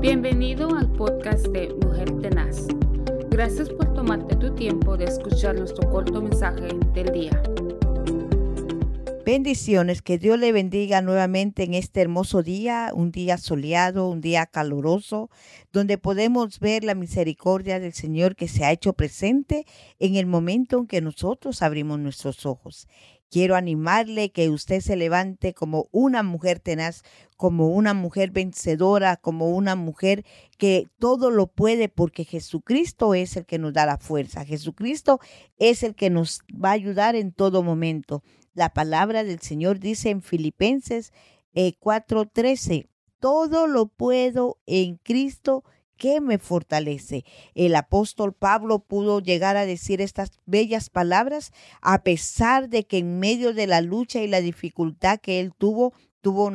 Bienvenido al podcast de Mujer Tenaz. Gracias por tomarte tu tiempo de escuchar nuestro corto mensaje del día. Bendiciones, que Dios le bendiga nuevamente en este hermoso día, un día soleado, un día caluroso, donde podemos ver la misericordia del Señor que se ha hecho presente en el momento en que nosotros abrimos nuestros ojos. Quiero animarle que usted se levante como una mujer tenaz, como una mujer vencedora, como una mujer que todo lo puede porque Jesucristo es el que nos da la fuerza. Jesucristo es el que nos va a ayudar en todo momento. La palabra del Señor dice en Filipenses 4:13, eh, todo lo puedo en Cristo que me fortalece. El apóstol Pablo pudo llegar a decir estas bellas palabras a pesar de que en medio de la lucha y la dificultad que él tuvo, tuvo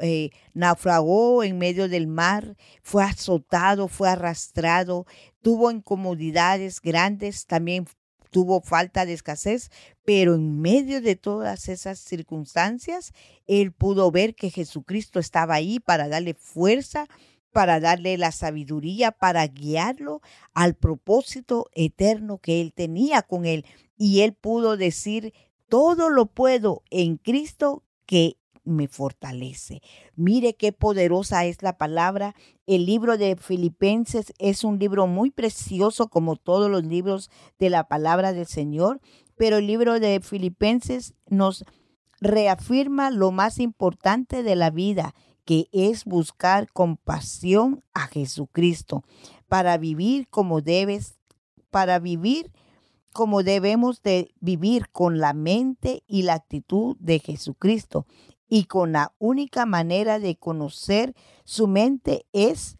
eh, naufragó en medio del mar, fue azotado, fue arrastrado, tuvo incomodidades grandes, también tuvo falta de escasez, pero en medio de todas esas circunstancias, él pudo ver que Jesucristo estaba ahí para darle fuerza, para darle la sabiduría, para guiarlo al propósito eterno que él tenía con él. Y él pudo decir, todo lo puedo en Cristo que me fortalece. Mire qué poderosa es la palabra. El libro de Filipenses es un libro muy precioso como todos los libros de la palabra del Señor, pero el libro de Filipenses nos reafirma lo más importante de la vida que es buscar con pasión a Jesucristo para vivir como debes, para vivir como debemos de vivir con la mente y la actitud de Jesucristo. Y con la única manera de conocer su mente es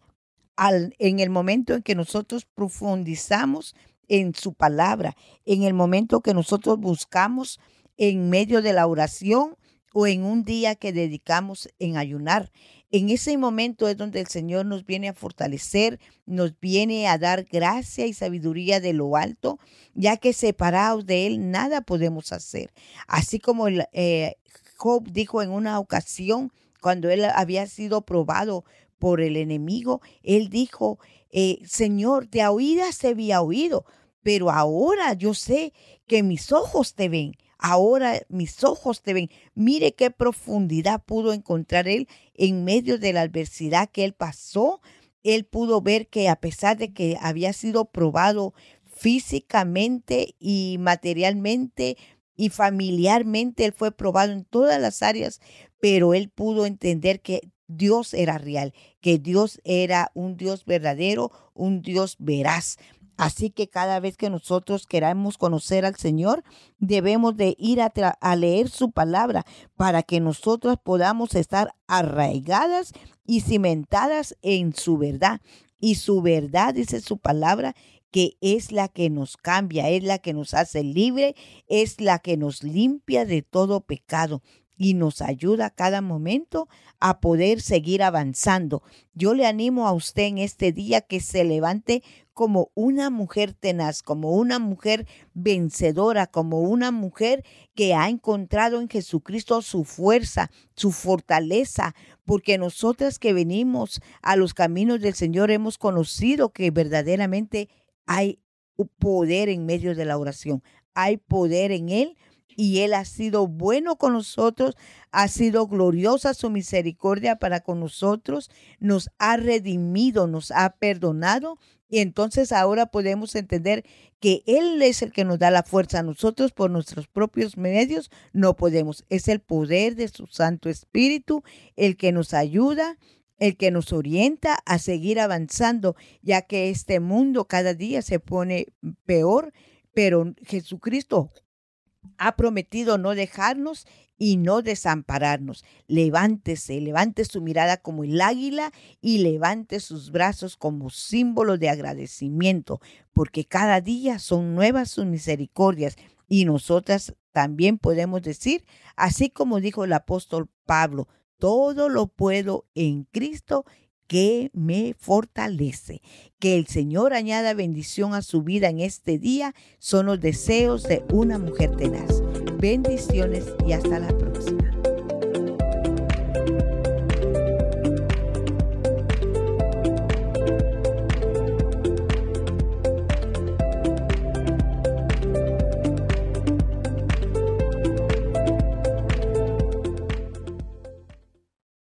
al, en el momento en que nosotros profundizamos en su palabra, en el momento que nosotros buscamos en medio de la oración o en un día que dedicamos en ayunar. En ese momento es donde el Señor nos viene a fortalecer, nos viene a dar gracia y sabiduría de lo alto, ya que separados de Él nada podemos hacer. Así como el, eh, Job dijo en una ocasión, cuando él había sido probado por el enemigo, él dijo, eh, Señor, de oídas se había oído, pero ahora yo sé que mis ojos te ven ahora mis ojos te ven. Mire qué profundidad pudo encontrar él en medio de la adversidad que él pasó. Él pudo ver que a pesar de que había sido probado físicamente y materialmente y familiarmente, él fue probado en todas las áreas, pero él pudo entender que Dios era real, que Dios era un Dios verdadero, un Dios veraz. Así que cada vez que nosotros queramos conocer al Señor, debemos de ir a, a, leer su palabra para que nosotros podamos estar arraigadas y cimentadas en su verdad. Y su verdad, dice su palabra, que es la que nos cambia, es la que nos hace libre, es la que nos limpia de todo pecado y nos ayuda a cada momento a poder seguir avanzando. Yo le animo a usted en este día que se levante como una mujer tenaz, como una mujer vencedora, como una mujer que ha encontrado en Jesucristo su fuerza, su fortaleza, porque nosotras que venimos a los caminos del Señor hemos conocido que verdaderamente hay poder en medio de la oración, hay poder en Él y Él ha sido bueno con nosotros, ha sido gloriosa su misericordia para con nosotros, nos ha redimido, nos ha perdonado. Y entonces ahora podemos entender que Él es el que nos da la fuerza. Nosotros por nuestros propios medios no podemos. Es el poder de su Santo Espíritu el que nos ayuda, el que nos orienta a seguir avanzando, ya que este mundo cada día se pone peor, pero Jesucristo ha prometido no dejarnos y no desampararnos. Levántese, levante su mirada como el águila y levante sus brazos como símbolo de agradecimiento, porque cada día son nuevas sus misericordias y nosotras también podemos decir, así como dijo el apóstol Pablo, todo lo puedo en Cristo que me fortalece. Que el Señor añada bendición a su vida en este día son los deseos de una mujer tenaz. Bendiciones y hasta la próxima.